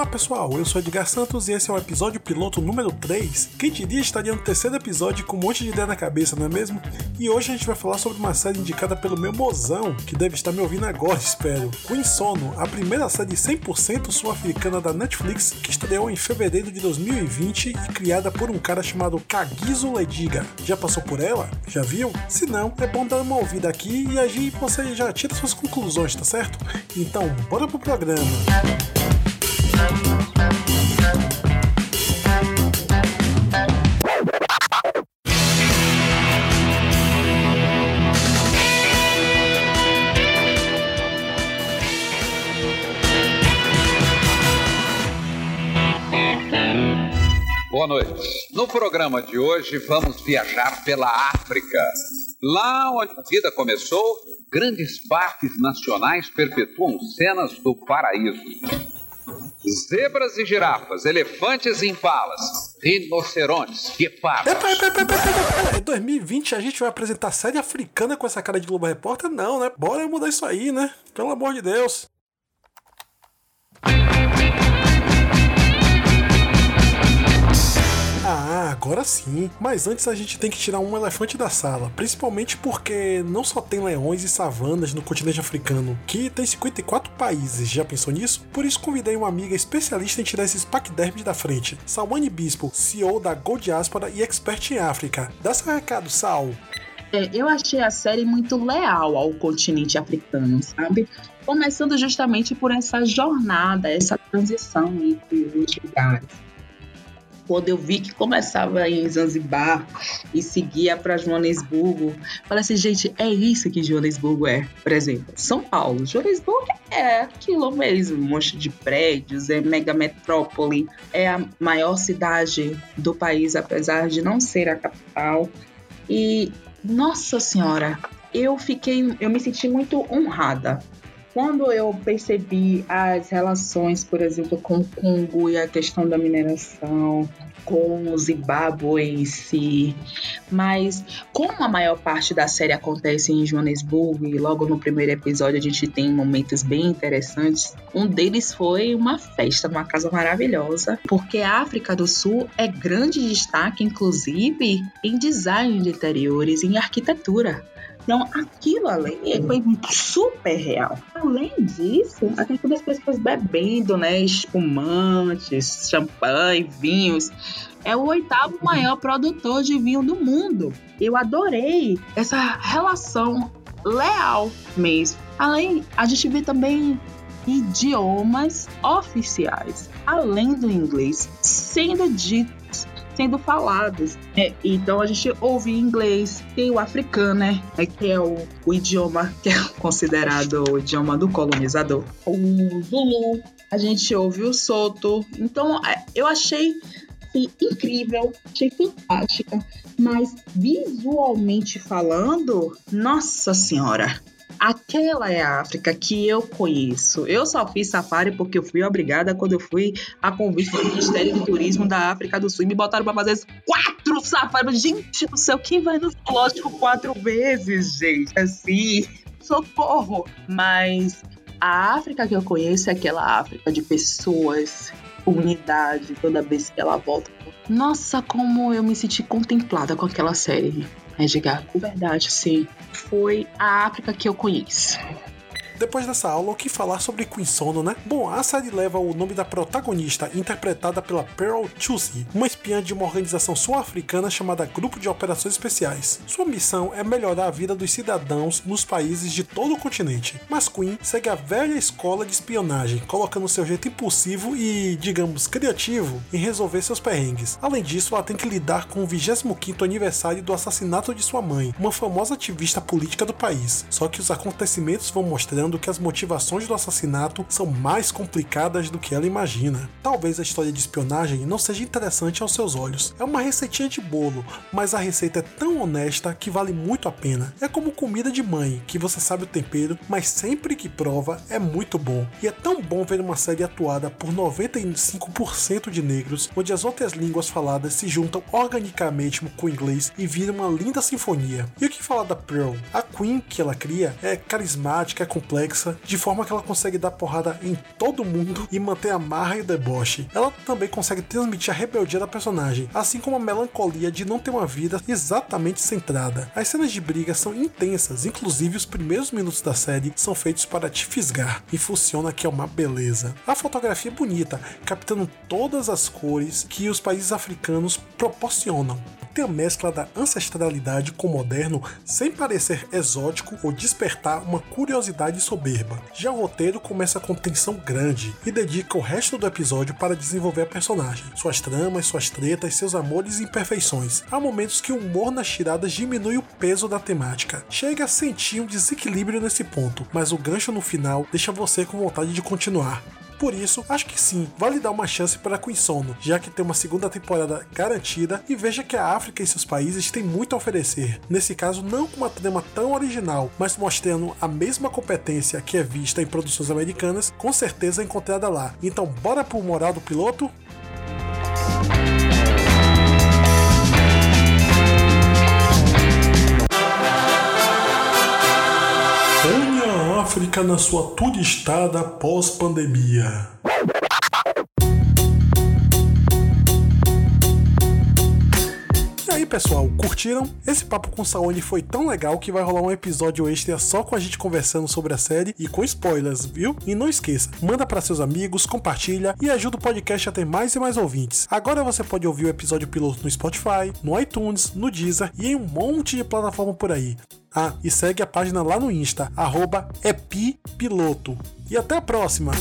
Olá pessoal, eu sou Edgar Santos e esse é o episódio piloto número 3. Quem diria estaria no terceiro episódio com um monte de ideia na cabeça, não é mesmo? E hoje a gente vai falar sobre uma série indicada pelo meu mozão, que deve estar me ouvindo agora, espero. O Insono, a primeira série 100% sul-africana da Netflix, que estreou em fevereiro de 2020 e criada por um cara chamado Kagiso Lediga. Já passou por ela? Já viu? Se não, é bom dar uma ouvida aqui e agir você já tira suas conclusões, tá certo? Então, bora pro programa. Boa noite. No programa de hoje vamos viajar pela África. Lá onde a vida começou, grandes parques nacionais perpetuam cenas do paraíso. Zebras e girafas, elefantes e impalas, rinocerontes, guepardos. Epa, epa, epa, epa. Em 2020 a gente vai apresentar série africana com essa cara de Globo Repórter? Não, né? Bora mudar isso aí, né? Pelo amor de Deus. Ah, agora sim. Mas antes a gente tem que tirar um elefante da sala. Principalmente porque não só tem leões e savanas no continente africano, que tem 54 países. Já pensou nisso? Por isso convidei uma amiga especialista em tirar esses paquidermes da frente. Salwane Bispo, CEO da Go Diaspora e expert em África. Dá seu recado, Sal. É, eu achei a série muito leal ao continente africano, sabe? Começando justamente por essa jornada, essa transição entre os lugares quando eu vi que começava em Zanzibar e seguia para Joanesburgo, falei assim, gente, é isso que Joanesburgo é, por exemplo. São Paulo, Joanesburgo é aquilo mesmo, um monte de prédios, é mega metrópole, é a maior cidade do país, apesar de não ser a capital. E, nossa senhora, eu fiquei, eu me senti muito honrada quando eu percebi as relações, por exemplo, com o Congo e a questão da mineração, com o Zimbábue em si, mas como a maior parte da série acontece em Joanesburgo e logo no primeiro episódio a gente tem momentos bem interessantes, um deles foi uma festa numa casa maravilhosa, porque a África do Sul é grande destaque, inclusive, em design de interiores, em arquitetura. Então, aquilo ali foi super real. Além disso, a questão das pessoas bebendo, né? Espumantes, champanhe, vinhos. É o oitavo maior produtor de vinho do mundo. Eu adorei essa relação leal mesmo. Além, a gente vê também idiomas oficiais, além do inglês, sendo ditos sendo falados. É, então a gente ouve inglês, tem o africano, né? Que é o, o idioma que é considerado o idioma do colonizador. O Zulu, a gente ouve o Soto. Então é, eu achei assim, incrível, achei fantástica. Mas visualmente falando, nossa senhora, Aquela é a África que eu conheço. Eu só fiz safari porque eu fui obrigada quando eu fui a convite do Ministério do Turismo da África do Sul e me botaram para fazer quatro safaris. Gente do céu, quem vai no zoológico quatro vezes, gente? Assim, socorro. Mas a África que eu conheço é aquela África de pessoas, unidade, toda vez que ela volta. Nossa, como eu me senti contemplada com aquela série. Edgar, com verdade, sim. Foi a África que eu conheço. Depois dessa aula, o que falar sobre Queen Sono, né? Bom, a série leva o nome da protagonista, interpretada pela Pearl Chusey, uma espiã de uma organização sul-africana chamada Grupo de Operações Especiais. Sua missão é melhorar a vida dos cidadãos nos países de todo o continente, mas Queen segue a velha escola de espionagem, colocando seu jeito impulsivo e, digamos, criativo em resolver seus perrengues. Além disso, ela tem que lidar com o 25º aniversário do assassinato de sua mãe, uma famosa ativista política do país. Só que os acontecimentos vão mostrando mostrando que as motivações do assassinato são mais complicadas do que ela imagina. Talvez a história de espionagem não seja interessante aos seus olhos. É uma receitinha de bolo, mas a receita é tão honesta que vale muito a pena. É como comida de mãe, que você sabe o tempero, mas sempre que prova é muito bom. E é tão bom ver uma série atuada por 95% de negros, onde as outras línguas faladas se juntam organicamente com o inglês e viram uma linda sinfonia. E o que falar da Pearl? A Queen que ela cria é carismática, é complexa complexa, de forma que ela consegue dar porrada em todo mundo e manter a marra e o deboche. Ela também consegue transmitir a rebeldia da personagem, assim como a melancolia de não ter uma vida exatamente centrada. As cenas de briga são intensas, inclusive os primeiros minutos da série são feitos para te fisgar e funciona que é uma beleza. A fotografia é bonita, captando todas as cores que os países africanos proporcionam tem a mescla da ancestralidade com o moderno sem parecer exótico ou despertar uma curiosidade soberba. Já o roteiro começa com tensão grande e dedica o resto do episódio para desenvolver a personagem, suas tramas, suas tretas, seus amores e imperfeições. Há momentos que o humor nas tiradas diminui o peso da temática. Chega a sentir um desequilíbrio nesse ponto, mas o gancho no final deixa você com vontade de continuar. Por isso, acho que sim, vale dar uma chance para Queen Sono, já que tem uma segunda temporada garantida e veja que a África e seus países têm muito a oferecer. Nesse caso, não com uma trama tão original, mas mostrando a mesma competência que é vista em produções americanas, com certeza encontrada lá. Então, bora pro moral do piloto? Na sua turistada pós-pandemia. Pessoal, curtiram? Esse papo com Saone foi tão legal que vai rolar um episódio extra só com a gente conversando sobre a série e com spoilers, viu? E não esqueça, manda para seus amigos, compartilha e ajuda o podcast a ter mais e mais ouvintes. Agora você pode ouvir o episódio piloto no Spotify, no iTunes, no Deezer e em um monte de plataforma por aí. Ah, e segue a página lá no Insta, arroba epipiloto. E até a próxima!